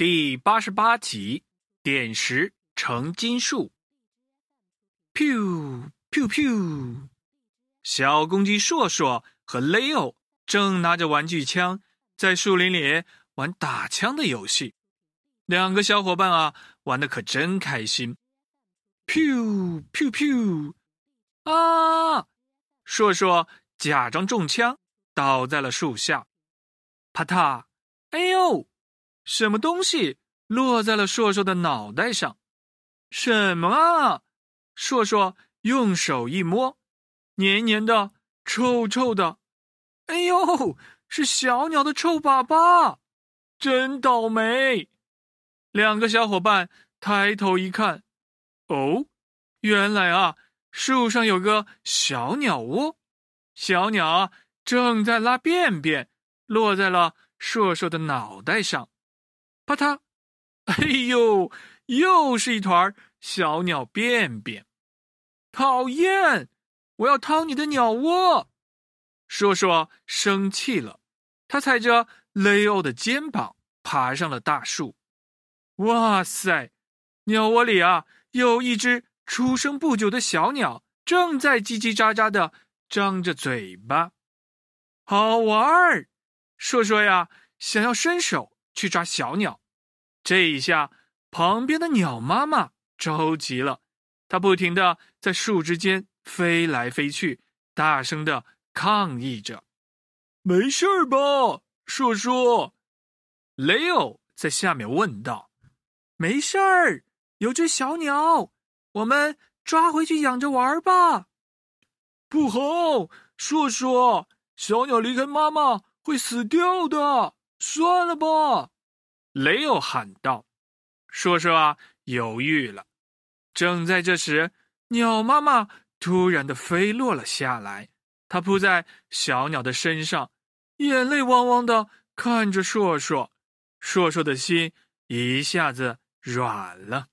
第八十八集，点石成金术。噗噗噗！小公鸡硕硕和雷欧正拿着玩具枪在树林里玩打枪的游戏。两个小伙伴啊，玩的可真开心。噗噗噗！啊！硕硕假装中枪，倒在了树下。啪嗒！哎呦！什么东西落在了硕硕的脑袋上？什么啊？硕硕用手一摸，黏黏的，臭臭的。哎呦，是小鸟的臭粑粑，真倒霉！两个小伙伴抬头一看，哦，原来啊，树上有个小鸟窝，小鸟正在拉便便，落在了硕硕的脑袋上。啪嗒！哎呦，又是一团小鸟便便，讨厌！我要掏你的鸟窝！硕硕生气了，他踩着雷欧的肩膀爬上了大树。哇塞，鸟窝里啊，有一只出生不久的小鸟，正在叽叽喳喳的张着嘴巴。好玩儿！硕硕呀，想要伸手去抓小鸟。这一下，旁边的鸟妈妈着急了，它不停的在树枝间飞来飞去，大声的抗议着：“没事吧，硕硕？”雷欧在下面问道：“没事儿，有只小鸟，我们抓回去养着玩吧。”不好，硕硕，小鸟离开妈妈会死掉的，算了吧。雷欧喊道：“硕硕啊，犹豫了。”正在这时，鸟妈妈突然的飞落了下来，它扑在小鸟的身上，眼泪汪汪的看着硕硕。硕硕的心一下子软了。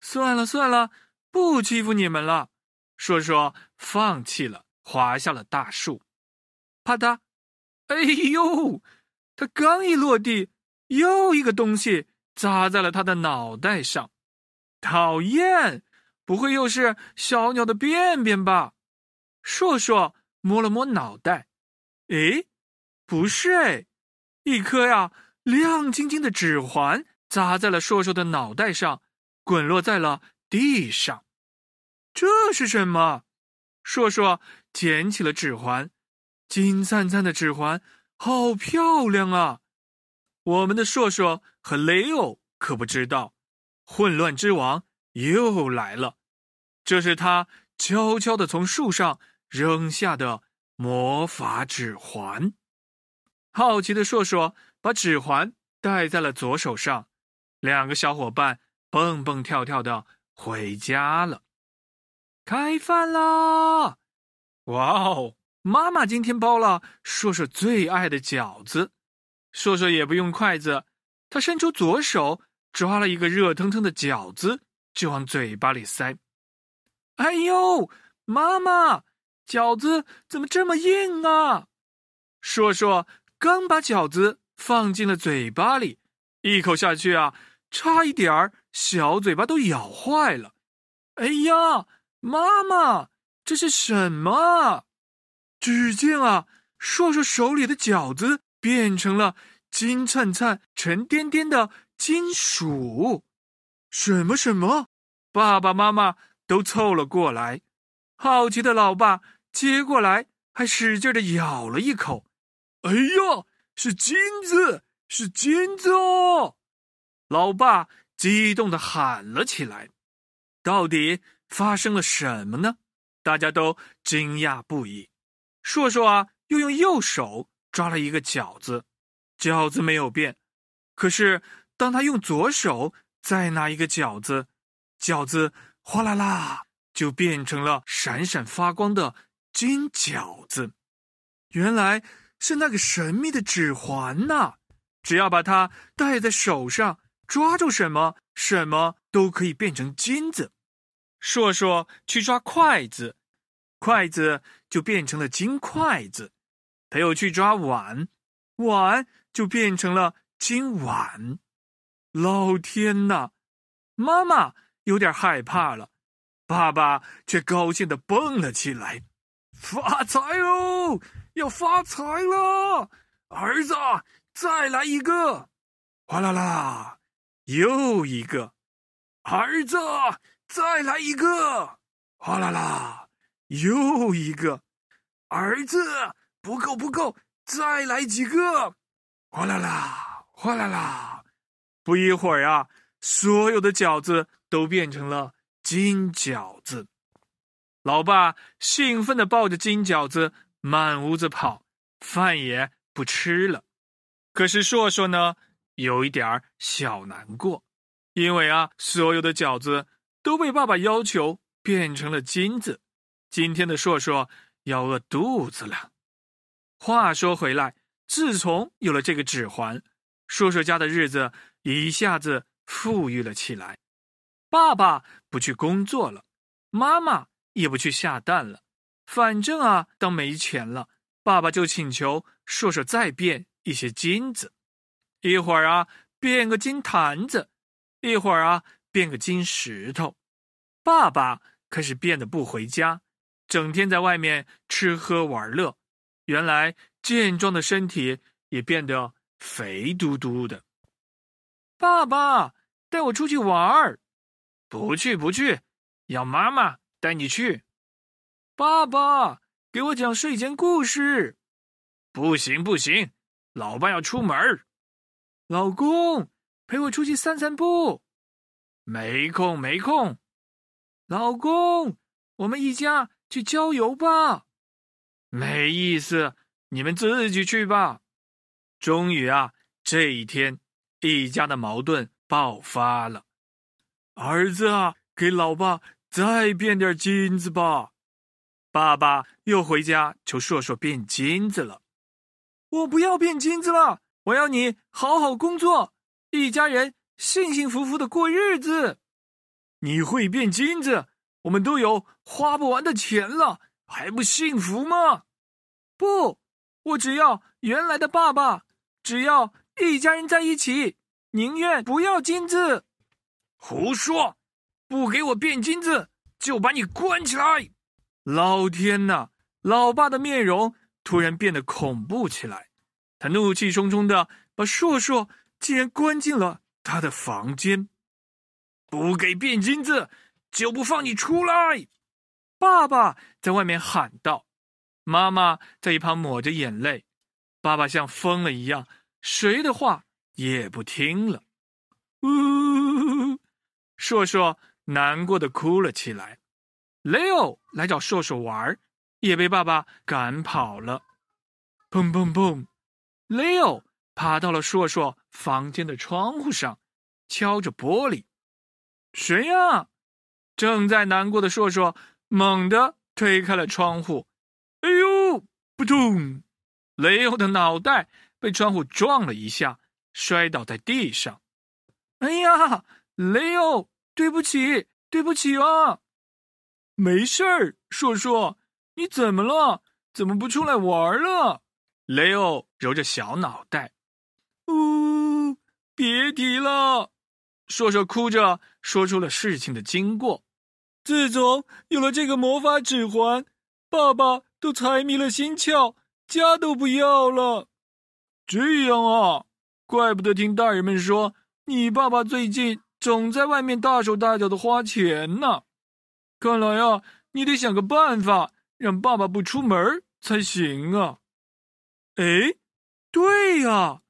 算了算了，不欺负你们了。硕硕放弃了，滑下了大树。啪嗒！哎呦，他刚一落地。又一个东西砸在了他的脑袋上，讨厌！不会又是小鸟的便便吧？硕硕摸了摸脑袋，诶，不是诶，一颗呀亮晶晶的指环砸在了硕硕的脑袋上，滚落在了地上。这是什么？硕硕捡起了指环，金灿灿的指环，好漂亮啊！我们的硕硕和雷欧可不知道，混乱之王又来了。这是他悄悄的从树上扔下的魔法指环。好奇的硕硕把指环戴在了左手上，两个小伙伴蹦蹦跳跳的回家了。开饭啦！哇哦，妈妈今天包了硕硕最爱的饺子。硕硕也不用筷子，他伸出左手抓了一个热腾腾的饺子，就往嘴巴里塞。哎呦，妈妈，饺子怎么这么硬啊？硕硕刚把饺子放进了嘴巴里，一口下去啊，差一点儿小嘴巴都咬坏了。哎呀，妈妈，这是什么？只见啊，硕硕手里的饺子。变成了金灿灿、沉甸甸的金属，什么什么？爸爸妈妈都凑了过来，好奇的老爸接过来，还使劲的咬了一口。哎呀，是金子，是金子哦！老爸激动的喊了起来。到底发生了什么呢？大家都惊讶不已。硕硕啊，又用右手。抓了一个饺子，饺子没有变。可是当他用左手再拿一个饺子，饺子哗啦啦就变成了闪闪发光的金饺子。原来是那个神秘的指环呐！只要把它戴在手上，抓住什么，什么都可以变成金子。硕硕去抓筷子，筷子就变成了金筷子。他又去抓碗，碗就变成了金碗。老天呐！妈妈有点害怕了，爸爸却高兴的蹦了起来。发财哦，要发财了！儿子，再来一个！哗啦啦，又一个！儿子，再来一个！哗啦啦，又一个！儿子，不够不够，再来几个！哗啦啦，哗啦啦！不一会儿啊，所有的饺子都变成了金饺子。老爸兴奋的抱着金饺子满屋子跑，饭也不吃了。可是硕硕呢，有一点小难过，因为啊，所有的饺子都被爸爸要求变成了金子。今天的硕硕要饿肚子了。话说回来，自从有了这个指环，硕硕家的日子一下子富裕了起来。爸爸不去工作了，妈妈。也不去下蛋了，反正啊，当没钱了，爸爸就请求硕硕再变一些金子，一会儿啊变个金坛子，一会儿啊变个金石头。爸爸开始变得不回家，整天在外面吃喝玩乐。原来健壮的身体也变得肥嘟嘟的。爸爸带我出去玩儿，不去不去，要妈妈。带你去，爸爸给我讲睡前故事。不行不行，老爸要出门。老公陪我出去散散步。没空没空。老公，我们一家去郊游吧。没意思，你们自己去吧。终于啊，这一天，一家的矛盾爆发了。儿子啊，给老爸。再变点金子吧，爸爸又回家求硕硕变金子了。我不要变金子了，我要你好好工作，一家人幸幸福福的过日子。你会变金子，我们都有花不完的钱了，还不幸福吗？不，我只要原来的爸爸，只要一家人在一起，宁愿不要金子。胡说。不给我变金子，就把你关起来！老天呐，老爸的面容突然变得恐怖起来，他怒气冲冲的把硕硕竟然关进了他的房间。不给变金子，就不放你出来！爸爸在外面喊道。妈妈在一旁抹着眼泪。爸爸像疯了一样，谁的话也不听了。呜，硕硕。难过的哭了起来。雷欧来找硕硕玩，也被爸爸赶跑了。砰砰砰！雷欧爬到了硕硕房间的窗户上，敲着玻璃。谁呀？正在难过的硕硕猛地推开了窗户。哎呦！扑通！雷欧的脑袋被窗户撞了一下，摔倒在地上。哎呀，雷欧！对不起，对不起啊！没事儿，硕硕，你怎么了？怎么不出来玩了？雷欧揉着小脑袋，呜，别提了。硕硕哭着说出了事情的经过。自从有了这个魔法指环，爸爸都财迷了心窍，家都不要了。这样啊，怪不得听大人们说你爸爸最近。总在外面大手大脚的花钱呢，看来啊，你得想个办法让爸爸不出门才行啊！哎，对呀，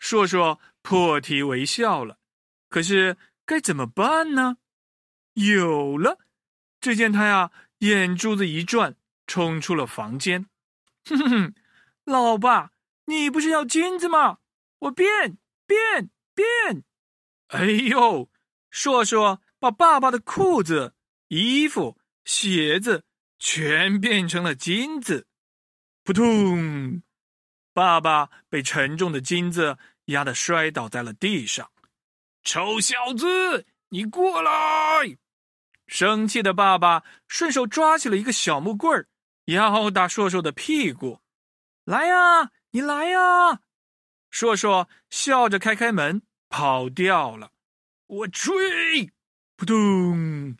硕硕破涕为笑了。可是该怎么办呢？有了！只见他呀，眼珠子一转，冲出了房间。哼哼哼，老爸，你不是要金子吗？我变变变！哎呦，硕硕把爸爸的裤子、衣服、鞋子全变成了金子，扑通！爸爸被沉重的金子压得摔倒在了地上。臭小子，你过来！生气的爸爸顺手抓起了一个小木棍儿，要打硕硕的屁股。来呀，你来呀！硕硕笑着开开门。跑掉了。我追，扑通！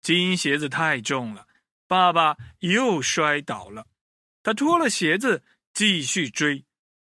金鞋子太重了，爸爸又摔倒了。他脱了鞋子，继续追，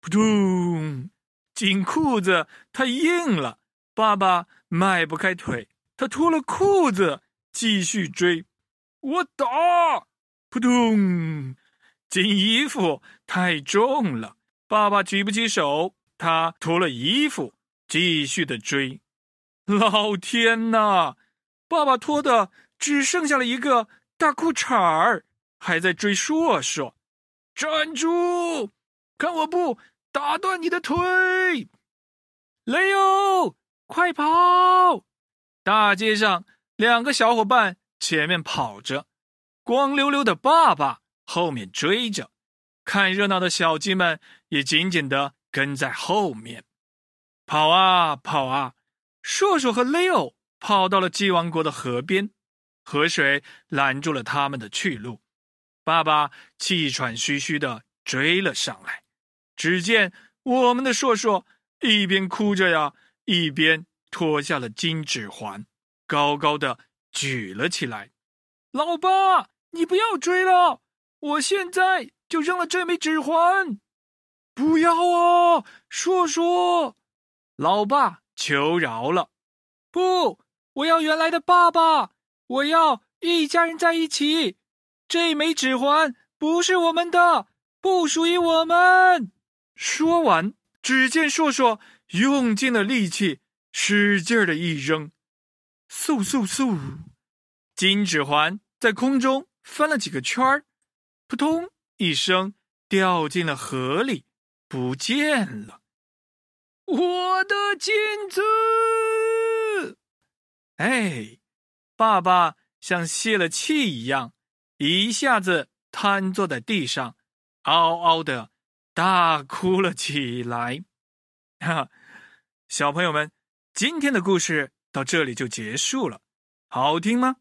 扑通！金裤子太硬了，爸爸迈不开腿。他脱了裤子，继续追。我打，扑通！金衣服太重了，爸爸举不起手。他脱了衣服，继续的追。老天呐！爸爸脱的只剩下了一个大裤衩儿，还在追硕硕。站住！看我不打断你的腿！雷欧，快跑！大街上，两个小伙伴前面跑着，光溜溜的爸爸后面追着，看热闹的小鸡们也紧紧的跟在后面，跑啊跑啊！硕硕和 Leo 跑到了鸡王国的河边，河水拦住了他们的去路。爸爸气喘吁吁的追了上来，只见我们的硕硕一边哭着呀，一边脱下了金指环，高高的举了起来。老爸，你不要追了，我现在就扔了这枚指环。不要啊，硕硕，老爸。求饶了！不，我要原来的爸爸！我要一家人在一起。这枚指环不是我们的，不属于我们。说完，只见硕硕用尽了力气，使劲儿的一扔，嗖嗖嗖，金指环在空中翻了几个圈儿，扑通一声掉进了河里，不见了。我的金子！哎，爸爸像泄了气一样，一下子瘫坐在地上，嗷嗷的大哭了起来。哈，小朋友们，今天的故事到这里就结束了，好听吗？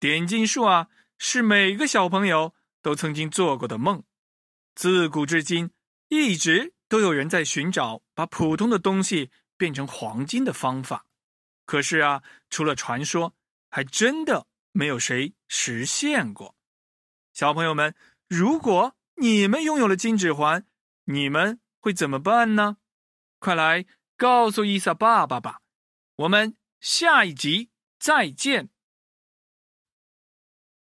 点金术啊，是每个小朋友都曾经做过的梦，自古至今一直。都有人在寻找把普通的东西变成黄金的方法，可是啊，除了传说，还真的没有谁实现过。小朋友们，如果你们拥有了金指环，你们会怎么办呢？快来告诉伊萨爸爸吧！我们下一集再见。